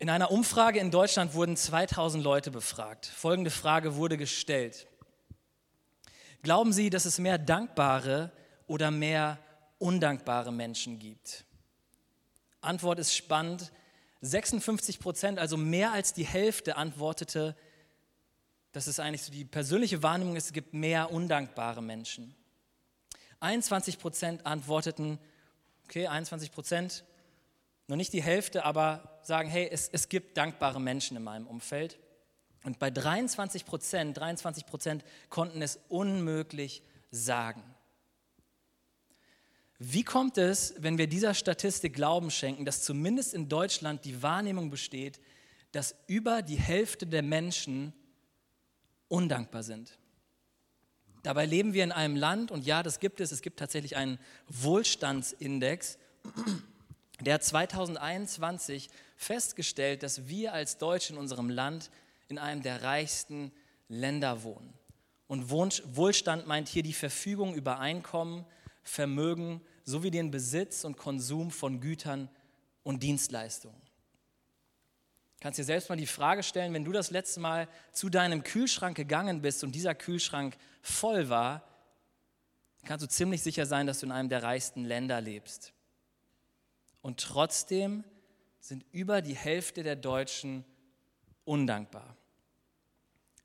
In einer Umfrage in Deutschland wurden 2000 Leute befragt. Folgende Frage wurde gestellt. Glauben Sie, dass es mehr dankbare oder mehr undankbare Menschen gibt? Antwort ist spannend. 56 Prozent, also mehr als die Hälfte, antwortete, dass es eigentlich so die persönliche Wahrnehmung ist, es gibt mehr undankbare Menschen. 21 Prozent antworteten, okay, 21 Prozent, noch nicht die Hälfte, aber sagen, hey, es, es gibt dankbare Menschen in meinem Umfeld. Und bei 23 Prozent, 23 Prozent konnten es unmöglich sagen. Wie kommt es, wenn wir dieser Statistik Glauben schenken, dass zumindest in Deutschland die Wahrnehmung besteht, dass über die Hälfte der Menschen undankbar sind? Dabei leben wir in einem Land, und ja, das gibt es, es gibt tatsächlich einen Wohlstandsindex, der 2021 festgestellt, dass wir als Deutsche in unserem Land in einem der reichsten Länder wohnen. Und Wohlstand meint hier die Verfügung über Einkommen, Vermögen sowie den Besitz und Konsum von Gütern und Dienstleistungen. Du kannst dir selbst mal die Frage stellen, wenn du das letzte Mal zu deinem Kühlschrank gegangen bist und dieser Kühlschrank voll war, kannst du ziemlich sicher sein, dass du in einem der reichsten Länder lebst. Und trotzdem sind über die Hälfte der Deutschen undankbar.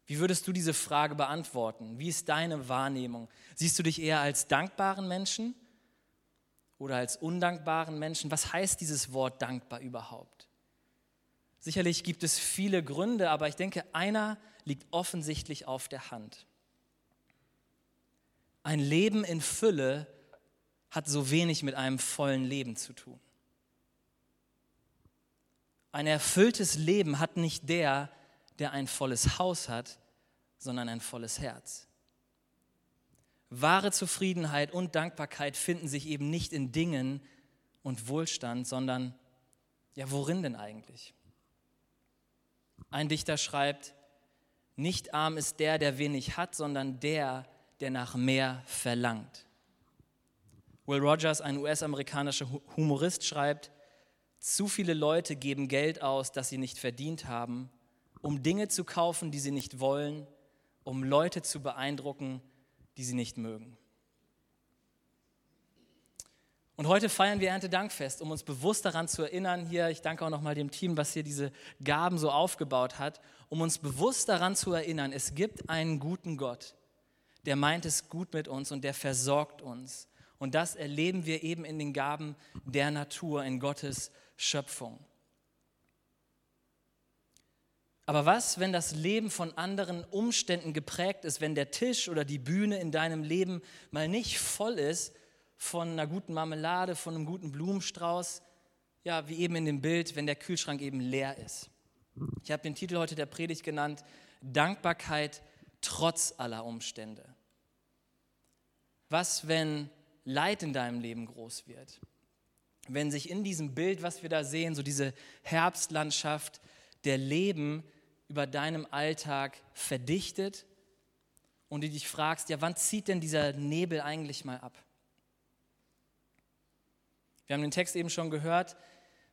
Wie würdest du diese Frage beantworten? Wie ist deine Wahrnehmung? Siehst du dich eher als dankbaren Menschen oder als undankbaren Menschen? Was heißt dieses Wort dankbar überhaupt? Sicherlich gibt es viele Gründe, aber ich denke, einer liegt offensichtlich auf der Hand. Ein Leben in Fülle hat so wenig mit einem vollen Leben zu tun. Ein erfülltes Leben hat nicht der, der ein volles Haus hat, sondern ein volles Herz. Wahre Zufriedenheit und Dankbarkeit finden sich eben nicht in Dingen und Wohlstand, sondern ja, worin denn eigentlich? Ein Dichter schreibt, nicht arm ist der, der wenig hat, sondern der, der nach mehr verlangt. Will Rogers, ein US-amerikanischer Humorist, schreibt, zu viele Leute geben Geld aus, das sie nicht verdient haben, um Dinge zu kaufen, die sie nicht wollen, um Leute zu beeindrucken, die sie nicht mögen. Und heute feiern wir Erntedankfest, um uns bewusst daran zu erinnern, hier, ich danke auch nochmal dem Team, was hier diese Gaben so aufgebaut hat, um uns bewusst daran zu erinnern, es gibt einen guten Gott, der meint es gut mit uns und der versorgt uns. Und das erleben wir eben in den Gaben der Natur, in Gottes Schöpfung. Aber was, wenn das Leben von anderen Umständen geprägt ist, wenn der Tisch oder die Bühne in deinem Leben mal nicht voll ist von einer guten Marmelade, von einem guten Blumenstrauß, ja, wie eben in dem Bild, wenn der Kühlschrank eben leer ist. Ich habe den Titel heute der Predigt genannt, Dankbarkeit trotz aller Umstände. Was, wenn Leid in deinem Leben groß wird? wenn sich in diesem Bild, was wir da sehen, so diese Herbstlandschaft der Leben über deinem Alltag verdichtet und du dich fragst, ja, wann zieht denn dieser Nebel eigentlich mal ab? Wir haben den Text eben schon gehört.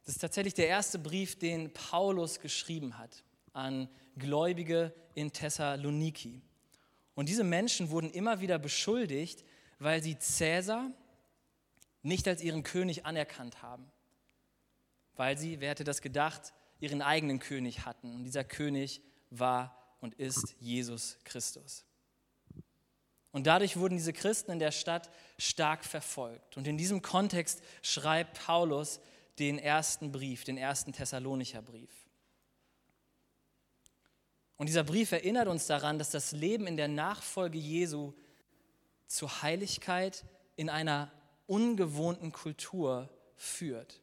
Das ist tatsächlich der erste Brief, den Paulus geschrieben hat an Gläubige in Thessaloniki. Und diese Menschen wurden immer wieder beschuldigt, weil sie Cäsar, nicht als ihren König anerkannt haben, weil sie, wer hätte das gedacht, ihren eigenen König hatten. Und dieser König war und ist Jesus Christus. Und dadurch wurden diese Christen in der Stadt stark verfolgt. Und in diesem Kontext schreibt Paulus den ersten Brief, den ersten Thessalonicher Brief. Und dieser Brief erinnert uns daran, dass das Leben in der Nachfolge Jesu zur Heiligkeit in einer ungewohnten Kultur führt.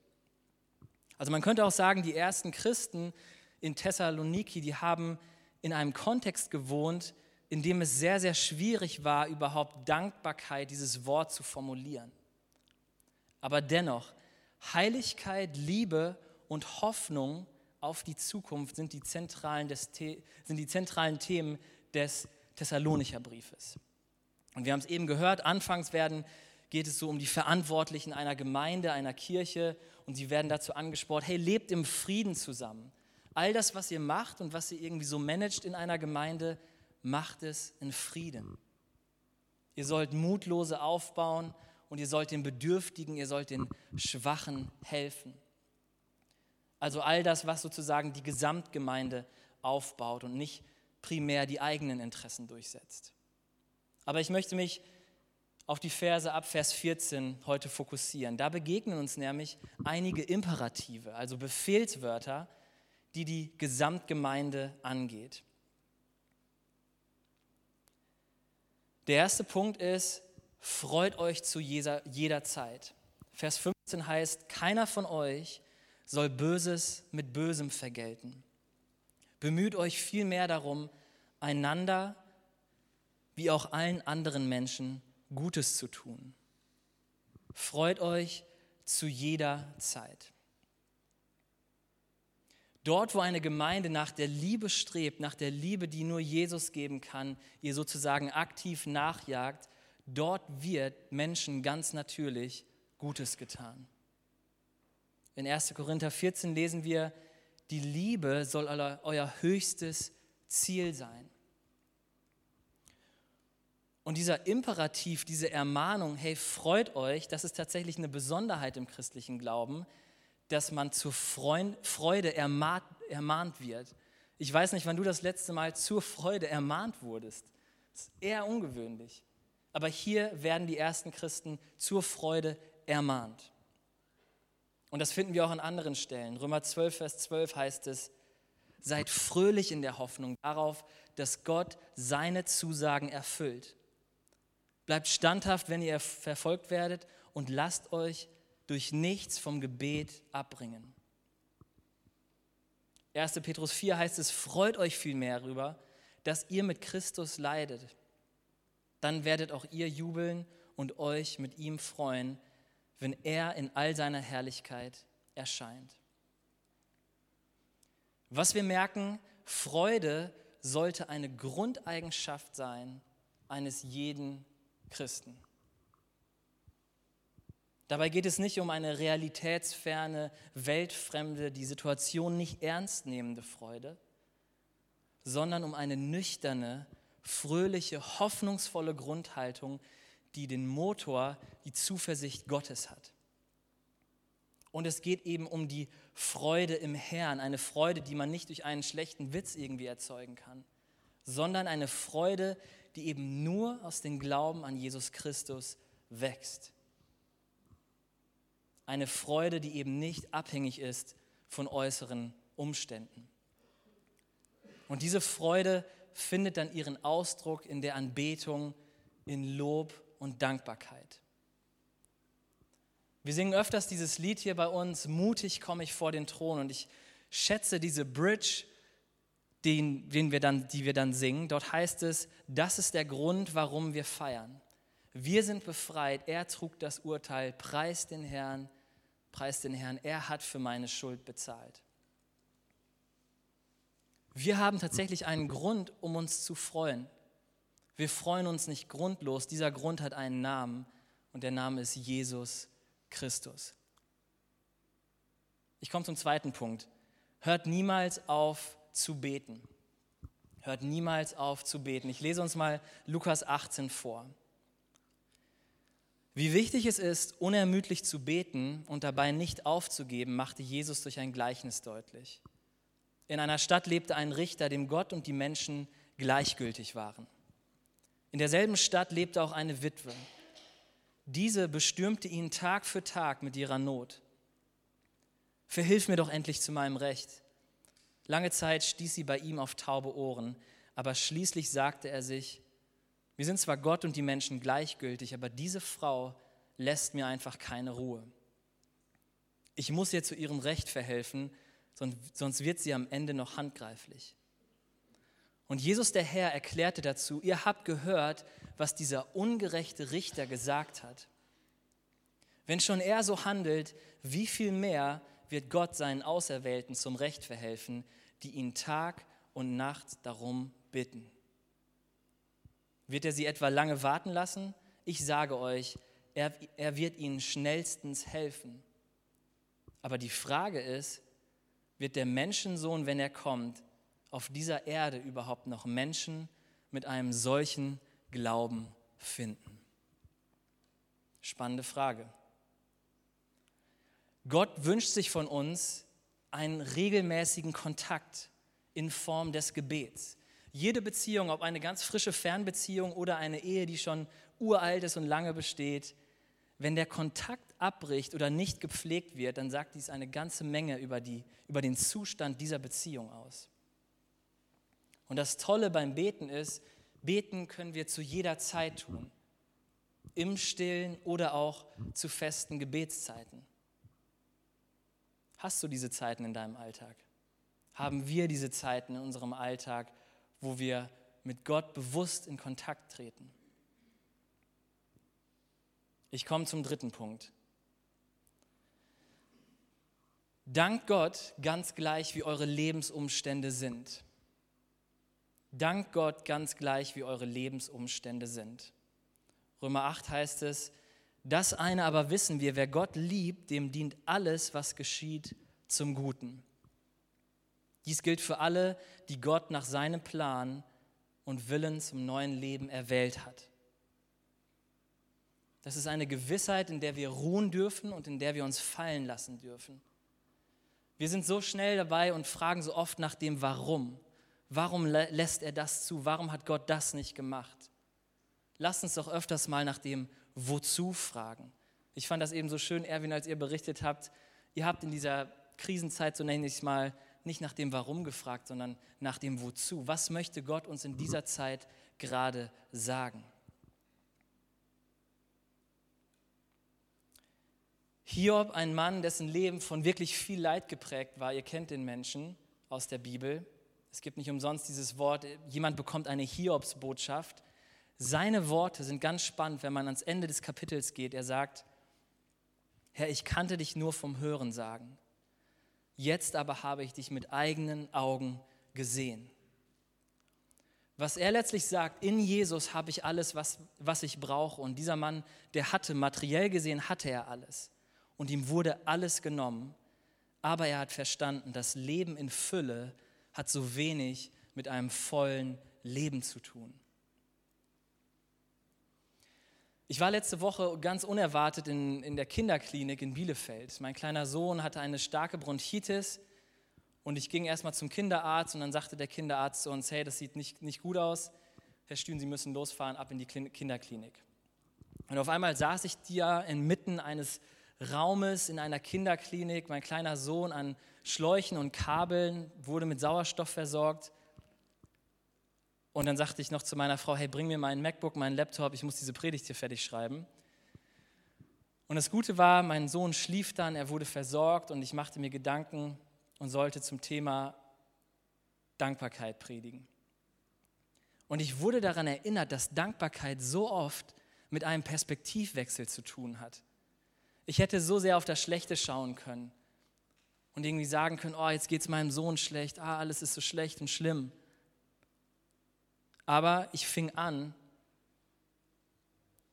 Also man könnte auch sagen, die ersten Christen in Thessaloniki, die haben in einem Kontext gewohnt, in dem es sehr, sehr schwierig war, überhaupt Dankbarkeit, dieses Wort zu formulieren. Aber dennoch, Heiligkeit, Liebe und Hoffnung auf die Zukunft sind die zentralen, des, sind die zentralen Themen des Thessalonicher Briefes. Und wir haben es eben gehört, anfangs werden geht es so um die Verantwortlichen einer Gemeinde, einer Kirche und sie werden dazu angespornt, hey, lebt im Frieden zusammen. All das, was ihr macht und was ihr irgendwie so managt in einer Gemeinde, macht es in Frieden. Ihr sollt Mutlose aufbauen und ihr sollt den Bedürftigen, ihr sollt den Schwachen helfen. Also all das, was sozusagen die Gesamtgemeinde aufbaut und nicht primär die eigenen Interessen durchsetzt. Aber ich möchte mich auf die Verse ab Vers 14 heute fokussieren. Da begegnen uns nämlich einige Imperative, also Befehlswörter, die die Gesamtgemeinde angeht. Der erste Punkt ist, freut euch zu jeder, jeder Zeit. Vers 15 heißt, keiner von euch soll Böses mit Bösem vergelten. Bemüht euch vielmehr darum, einander wie auch allen anderen Menschen Gutes zu tun. Freut euch zu jeder Zeit. Dort, wo eine Gemeinde nach der Liebe strebt, nach der Liebe, die nur Jesus geben kann, ihr sozusagen aktiv nachjagt, dort wird Menschen ganz natürlich Gutes getan. In 1. Korinther 14 lesen wir, die Liebe soll euer höchstes Ziel sein. Und dieser Imperativ, diese Ermahnung, hey, freut euch, das ist tatsächlich eine Besonderheit im christlichen Glauben, dass man zur Freude ermahnt, ermahnt wird. Ich weiß nicht, wann du das letzte Mal zur Freude ermahnt wurdest. Das ist eher ungewöhnlich. Aber hier werden die ersten Christen zur Freude ermahnt. Und das finden wir auch an anderen Stellen. Römer 12, Vers 12 heißt es, seid fröhlich in der Hoffnung darauf, dass Gott seine Zusagen erfüllt. Bleibt standhaft, wenn ihr verfolgt werdet und lasst euch durch nichts vom Gebet abbringen. 1. Petrus 4 heißt es, freut euch vielmehr darüber, dass ihr mit Christus leidet. Dann werdet auch ihr jubeln und euch mit ihm freuen, wenn er in all seiner Herrlichkeit erscheint. Was wir merken, Freude sollte eine Grundeigenschaft sein eines jeden Christen. Dabei geht es nicht um eine realitätsferne, weltfremde, die Situation nicht ernst nehmende Freude, sondern um eine nüchterne, fröhliche, hoffnungsvolle Grundhaltung, die den Motor, die Zuversicht Gottes hat. Und es geht eben um die Freude im Herrn, eine Freude, die man nicht durch einen schlechten Witz irgendwie erzeugen kann, sondern eine Freude, die eben nur aus dem Glauben an Jesus Christus wächst. Eine Freude, die eben nicht abhängig ist von äußeren Umständen. Und diese Freude findet dann ihren Ausdruck in der Anbetung, in Lob und Dankbarkeit. Wir singen öfters dieses Lied hier bei uns, mutig komme ich vor den Thron. Und ich schätze diese Bridge, den, den wir dann, die wir dann singen. Dort heißt es, das ist der Grund, warum wir feiern. Wir sind befreit, er trug das Urteil, preis den Herrn, preis den Herrn, er hat für meine Schuld bezahlt. Wir haben tatsächlich einen Grund, um uns zu freuen. Wir freuen uns nicht grundlos. Dieser Grund hat einen Namen und der Name ist Jesus Christus. Ich komme zum zweiten Punkt. Hört niemals auf zu beten. Hört niemals auf zu beten. Ich lese uns mal Lukas 18 vor. Wie wichtig es ist, unermüdlich zu beten und dabei nicht aufzugeben, machte Jesus durch ein Gleichnis deutlich. In einer Stadt lebte ein Richter, dem Gott und die Menschen gleichgültig waren. In derselben Stadt lebte auch eine Witwe. Diese bestürmte ihn Tag für Tag mit ihrer Not. Verhilf mir doch endlich zu meinem Recht. Lange Zeit stieß sie bei ihm auf taube Ohren, aber schließlich sagte er sich, wir sind zwar Gott und die Menschen gleichgültig, aber diese Frau lässt mir einfach keine Ruhe. Ich muss ihr zu ihrem Recht verhelfen, sonst wird sie am Ende noch handgreiflich. Und Jesus der Herr erklärte dazu, ihr habt gehört, was dieser ungerechte Richter gesagt hat. Wenn schon er so handelt, wie viel mehr wird Gott seinen Auserwählten zum Recht verhelfen, die ihn Tag und Nacht darum bitten. Wird er sie etwa lange warten lassen? Ich sage euch, er, er wird ihnen schnellstens helfen. Aber die Frage ist, wird der Menschensohn, wenn er kommt, auf dieser Erde überhaupt noch Menschen mit einem solchen Glauben finden? Spannende Frage. Gott wünscht sich von uns einen regelmäßigen Kontakt in Form des Gebets. Jede Beziehung, ob eine ganz frische Fernbeziehung oder eine Ehe, die schon uralt ist und lange besteht, wenn der Kontakt abbricht oder nicht gepflegt wird, dann sagt dies eine ganze Menge über, die, über den Zustand dieser Beziehung aus. Und das Tolle beim Beten ist, beten können wir zu jeder Zeit tun, im stillen oder auch zu festen Gebetszeiten. Hast du diese Zeiten in deinem Alltag? Haben wir diese Zeiten in unserem Alltag, wo wir mit Gott bewusst in Kontakt treten? Ich komme zum dritten Punkt. Dank Gott ganz gleich, wie eure Lebensumstände sind. Dank Gott ganz gleich, wie eure Lebensumstände sind. Römer 8 heißt es, das eine aber wissen wir, wer Gott liebt, dem dient alles, was geschieht, zum Guten. Dies gilt für alle, die Gott nach seinem Plan und Willen zum neuen Leben erwählt hat. Das ist eine Gewissheit, in der wir ruhen dürfen und in der wir uns fallen lassen dürfen. Wir sind so schnell dabei und fragen so oft nach dem Warum. Warum lässt er das zu? Warum hat Gott das nicht gemacht? Lasst uns doch öfters mal nach dem Wozu fragen. Ich fand das eben so schön, Erwin, als ihr berichtet habt, ihr habt in dieser Krisenzeit, so nenne ich es mal, nicht nach dem Warum gefragt, sondern nach dem Wozu. Was möchte Gott uns in dieser Zeit gerade sagen? Hiob, ein Mann, dessen Leben von wirklich viel Leid geprägt war. Ihr kennt den Menschen aus der Bibel. Es gibt nicht umsonst dieses Wort, jemand bekommt eine Hiobsbotschaft. Seine Worte sind ganz spannend, wenn man ans Ende des Kapitels geht. Er sagt, Herr, ich kannte dich nur vom Hören sagen. Jetzt aber habe ich dich mit eigenen Augen gesehen. Was er letztlich sagt, in Jesus habe ich alles, was, was ich brauche. Und dieser Mann, der hatte, materiell gesehen, hatte er alles. Und ihm wurde alles genommen. Aber er hat verstanden, das Leben in Fülle hat so wenig mit einem vollen Leben zu tun. Ich war letzte Woche ganz unerwartet in, in der Kinderklinik in Bielefeld. Mein kleiner Sohn hatte eine starke Bronchitis und ich ging erstmal zum Kinderarzt und dann sagte der Kinderarzt zu uns, hey, das sieht nicht, nicht gut aus. Herr Stühn, Sie müssen losfahren, ab in die Kinderklinik. Und auf einmal saß ich da inmitten eines Raumes in einer Kinderklinik. Mein kleiner Sohn an Schläuchen und Kabeln wurde mit Sauerstoff versorgt. Und dann sagte ich noch zu meiner Frau, hey, bring mir meinen MacBook, meinen Laptop, ich muss diese Predigt hier fertig schreiben. Und das Gute war, mein Sohn schlief dann, er wurde versorgt und ich machte mir Gedanken und sollte zum Thema Dankbarkeit predigen. Und ich wurde daran erinnert, dass Dankbarkeit so oft mit einem Perspektivwechsel zu tun hat. Ich hätte so sehr auf das Schlechte schauen können und irgendwie sagen können, oh, jetzt geht es meinem Sohn schlecht, ah, alles ist so schlecht und schlimm. Aber ich fing an,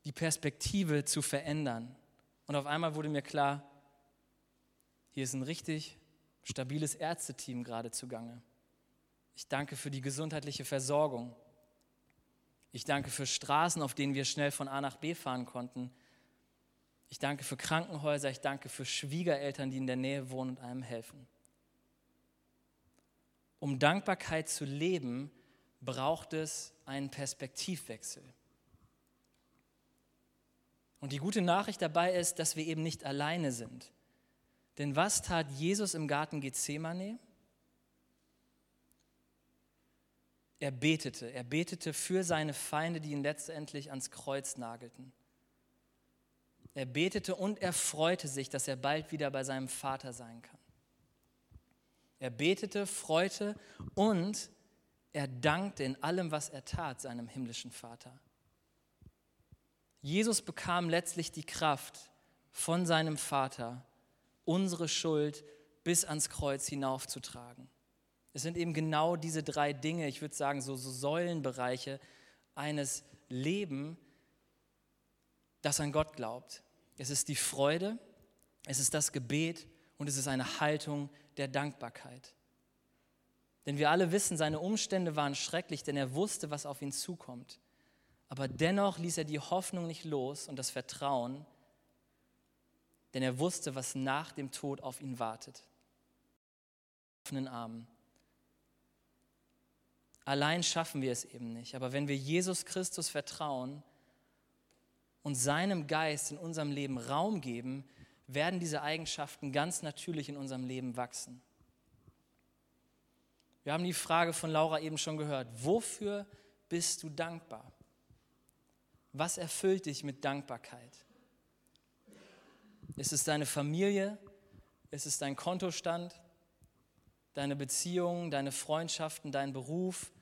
die Perspektive zu verändern. Und auf einmal wurde mir klar, hier ist ein richtig stabiles Ärzteteam gerade zugange. Ich danke für die gesundheitliche Versorgung. Ich danke für Straßen, auf denen wir schnell von A nach B fahren konnten. Ich danke für Krankenhäuser. Ich danke für Schwiegereltern, die in der Nähe wohnen und einem helfen. Um Dankbarkeit zu leben, braucht es einen Perspektivwechsel. Und die gute Nachricht dabei ist, dass wir eben nicht alleine sind. Denn was tat Jesus im Garten Gethsemane? Er betete, er betete für seine Feinde, die ihn letztendlich ans Kreuz nagelten. Er betete und er freute sich, dass er bald wieder bei seinem Vater sein kann. Er betete, freute und er dankte in allem, was er tat, seinem himmlischen Vater. Jesus bekam letztlich die Kraft von seinem Vater, unsere Schuld bis ans Kreuz hinaufzutragen. Es sind eben genau diese drei Dinge, ich würde sagen, so, so Säulenbereiche eines Lebens, das an Gott glaubt. Es ist die Freude, es ist das Gebet und es ist eine Haltung der Dankbarkeit. Denn wir alle wissen, seine Umstände waren schrecklich, denn er wusste, was auf ihn zukommt. Aber dennoch ließ er die Hoffnung nicht los und das Vertrauen, denn er wusste, was nach dem Tod auf ihn wartet. Offenen Armen. Allein schaffen wir es eben nicht, aber wenn wir Jesus Christus vertrauen und seinem Geist in unserem Leben Raum geben, werden diese Eigenschaften ganz natürlich in unserem Leben wachsen. Wir haben die Frage von Laura eben schon gehört. Wofür bist du dankbar? Was erfüllt dich mit Dankbarkeit? Ist es deine Familie? Ist es dein Kontostand? Deine Beziehungen, deine Freundschaften, dein Beruf,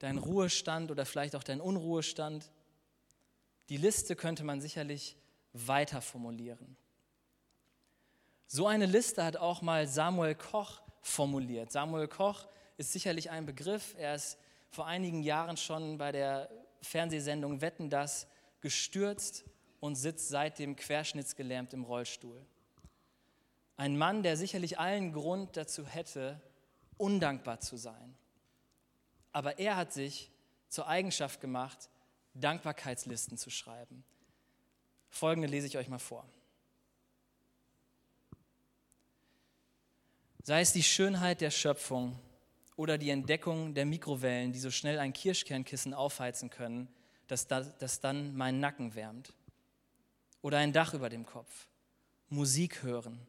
dein Ruhestand oder vielleicht auch dein Unruhestand? Die Liste könnte man sicherlich weiter formulieren. So eine Liste hat auch mal Samuel Koch formuliert. Samuel Koch ist sicherlich ein Begriff. Er ist vor einigen Jahren schon bei der Fernsehsendung Wetten das gestürzt und sitzt seitdem querschnittsgelähmt im Rollstuhl. Ein Mann, der sicherlich allen Grund dazu hätte, undankbar zu sein. Aber er hat sich zur Eigenschaft gemacht, Dankbarkeitslisten zu schreiben. Folgende lese ich euch mal vor. Sei es die Schönheit der Schöpfung oder die Entdeckung der Mikrowellen, die so schnell ein Kirschkernkissen aufheizen können, dass das dann meinen Nacken wärmt. Oder ein Dach über dem Kopf. Musik hören,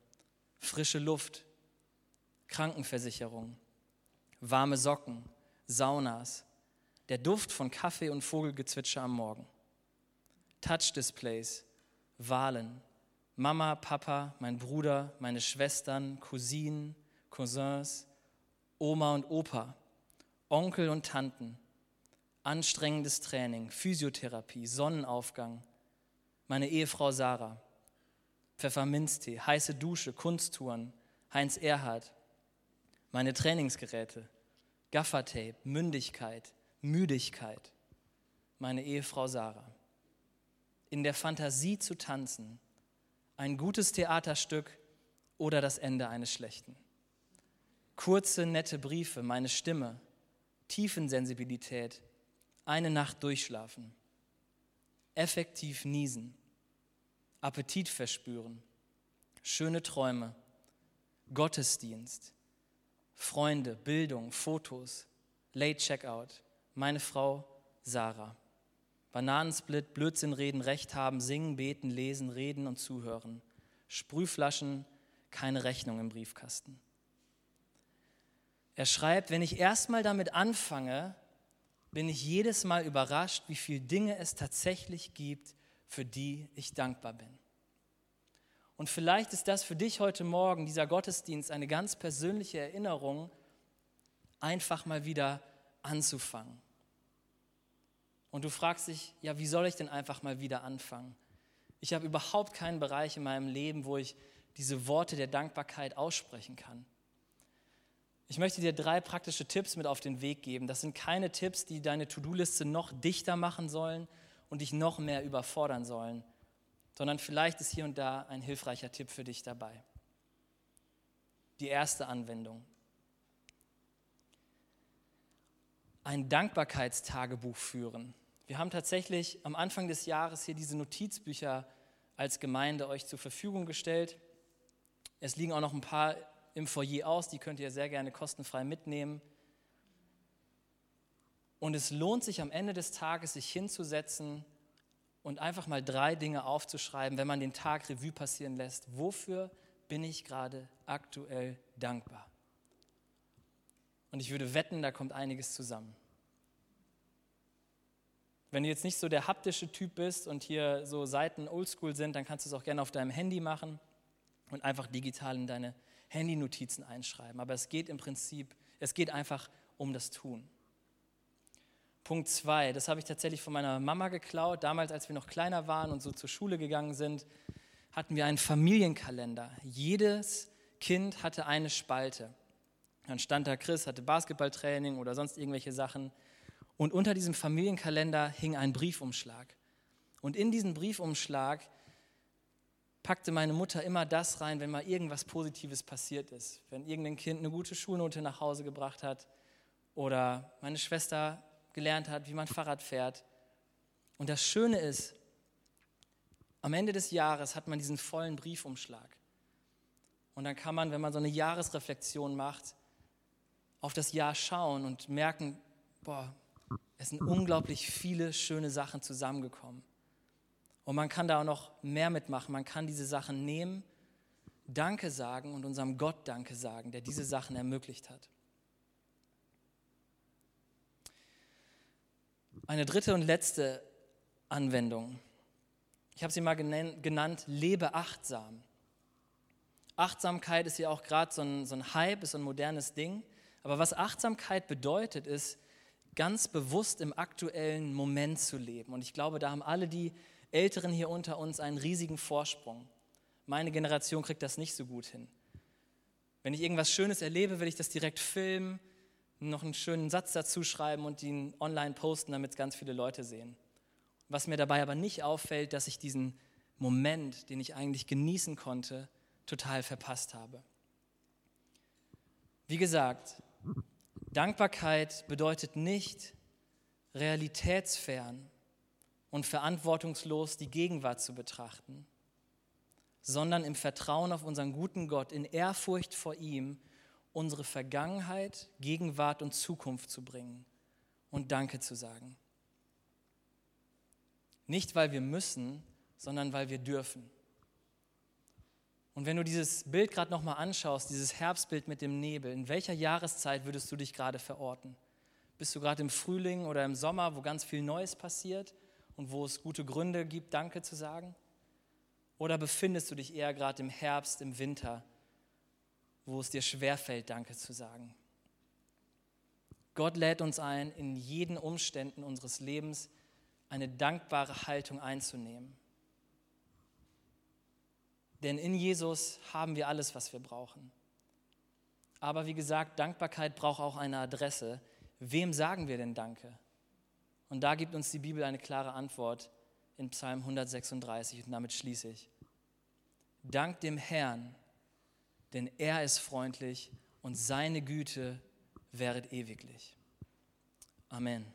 frische Luft, Krankenversicherung, warme Socken, Saunas, der Duft von Kaffee und Vogelgezwitscher am Morgen. Touchdisplays, Wahlen, Mama, Papa, mein Bruder, meine Schwestern, Cousinen, Cousins, Oma und Opa, Onkel und Tanten, anstrengendes Training, Physiotherapie, Sonnenaufgang, meine Ehefrau Sarah, Pfefferminztee, heiße Dusche, Kunsttouren, Heinz Erhard, meine Trainingsgeräte, Gaffertape, Mündigkeit, Müdigkeit, meine Ehefrau Sarah. In der Fantasie zu tanzen, ein gutes Theaterstück oder das Ende eines schlechten. Kurze, nette Briefe, meine Stimme, Tiefensensibilität, eine Nacht durchschlafen, effektiv niesen, Appetit verspüren, schöne Träume, Gottesdienst, Freunde, Bildung, Fotos, Late Checkout, meine Frau Sarah. Bananensplit, Blödsinn reden, Recht haben, singen, beten, lesen, reden und zuhören. Sprühflaschen, keine Rechnung im Briefkasten. Er schreibt, wenn ich erstmal damit anfange, bin ich jedes Mal überrascht, wie viele Dinge es tatsächlich gibt, für die ich dankbar bin. Und vielleicht ist das für dich heute Morgen, dieser Gottesdienst, eine ganz persönliche Erinnerung, einfach mal wieder anzufangen. Und du fragst dich, ja, wie soll ich denn einfach mal wieder anfangen? Ich habe überhaupt keinen Bereich in meinem Leben, wo ich diese Worte der Dankbarkeit aussprechen kann. Ich möchte dir drei praktische Tipps mit auf den Weg geben. Das sind keine Tipps, die deine To-Do-Liste noch dichter machen sollen und dich noch mehr überfordern sollen, sondern vielleicht ist hier und da ein hilfreicher Tipp für dich dabei. Die erste Anwendung. Ein Dankbarkeitstagebuch führen. Wir haben tatsächlich am Anfang des Jahres hier diese Notizbücher als Gemeinde euch zur Verfügung gestellt. Es liegen auch noch ein paar im Foyer aus, die könnt ihr sehr gerne kostenfrei mitnehmen. Und es lohnt sich am Ende des Tages, sich hinzusetzen und einfach mal drei Dinge aufzuschreiben, wenn man den Tag Revue passieren lässt. Wofür bin ich gerade aktuell dankbar? Und ich würde wetten, da kommt einiges zusammen. Wenn du jetzt nicht so der haptische Typ bist und hier so Seiten oldschool sind, dann kannst du es auch gerne auf deinem Handy machen und einfach digital in deine Handynotizen einschreiben. Aber es geht im Prinzip, es geht einfach um das Tun. Punkt zwei, das habe ich tatsächlich von meiner Mama geklaut. Damals, als wir noch kleiner waren und so zur Schule gegangen sind, hatten wir einen Familienkalender. Jedes Kind hatte eine Spalte. Dann stand da, Chris hatte Basketballtraining oder sonst irgendwelche Sachen. Und unter diesem Familienkalender hing ein Briefumschlag. Und in diesem Briefumschlag packte meine Mutter immer das rein, wenn mal irgendwas Positives passiert ist. Wenn irgendein Kind eine gute Schulnote nach Hause gebracht hat oder meine Schwester gelernt hat, wie man Fahrrad fährt. Und das Schöne ist, am Ende des Jahres hat man diesen vollen Briefumschlag. Und dann kann man, wenn man so eine Jahresreflexion macht, auf das Jahr schauen und merken, boah, es sind unglaublich viele schöne Sachen zusammengekommen. Und man kann da auch noch mehr mitmachen. Man kann diese Sachen nehmen, Danke sagen und unserem Gott Danke sagen, der diese Sachen ermöglicht hat. Eine dritte und letzte Anwendung. Ich habe sie mal genannt, lebe achtsam. Achtsamkeit ist ja auch gerade so ein, so ein Hype, ist so ein modernes Ding. Aber was Achtsamkeit bedeutet, ist, ganz bewusst im aktuellen Moment zu leben. Und ich glaube, da haben alle die Älteren hier unter uns einen riesigen Vorsprung. Meine Generation kriegt das nicht so gut hin. Wenn ich irgendwas Schönes erlebe, will ich das direkt filmen, noch einen schönen Satz dazu schreiben und ihn online posten, damit es ganz viele Leute sehen. Was mir dabei aber nicht auffällt, dass ich diesen Moment, den ich eigentlich genießen konnte, total verpasst habe. Wie gesagt, Dankbarkeit bedeutet nicht realitätsfern und verantwortungslos die Gegenwart zu betrachten, sondern im Vertrauen auf unseren guten Gott, in Ehrfurcht vor ihm, unsere Vergangenheit, Gegenwart und Zukunft zu bringen und Danke zu sagen. Nicht, weil wir müssen, sondern weil wir dürfen. Und wenn du dieses Bild gerade nochmal anschaust, dieses Herbstbild mit dem Nebel, in welcher Jahreszeit würdest du dich gerade verorten? Bist du gerade im Frühling oder im Sommer, wo ganz viel Neues passiert? Und wo es gute Gründe gibt, Danke zu sagen? Oder befindest du dich eher gerade im Herbst, im Winter, wo es dir schwerfällt, Danke zu sagen? Gott lädt uns ein, in jeden Umständen unseres Lebens eine dankbare Haltung einzunehmen. Denn in Jesus haben wir alles, was wir brauchen. Aber wie gesagt, Dankbarkeit braucht auch eine Adresse. Wem sagen wir denn Danke? Und da gibt uns die Bibel eine klare Antwort in Psalm 136 und damit schließe ich. Dank dem Herrn, denn er ist freundlich und seine Güte wäret ewiglich. Amen.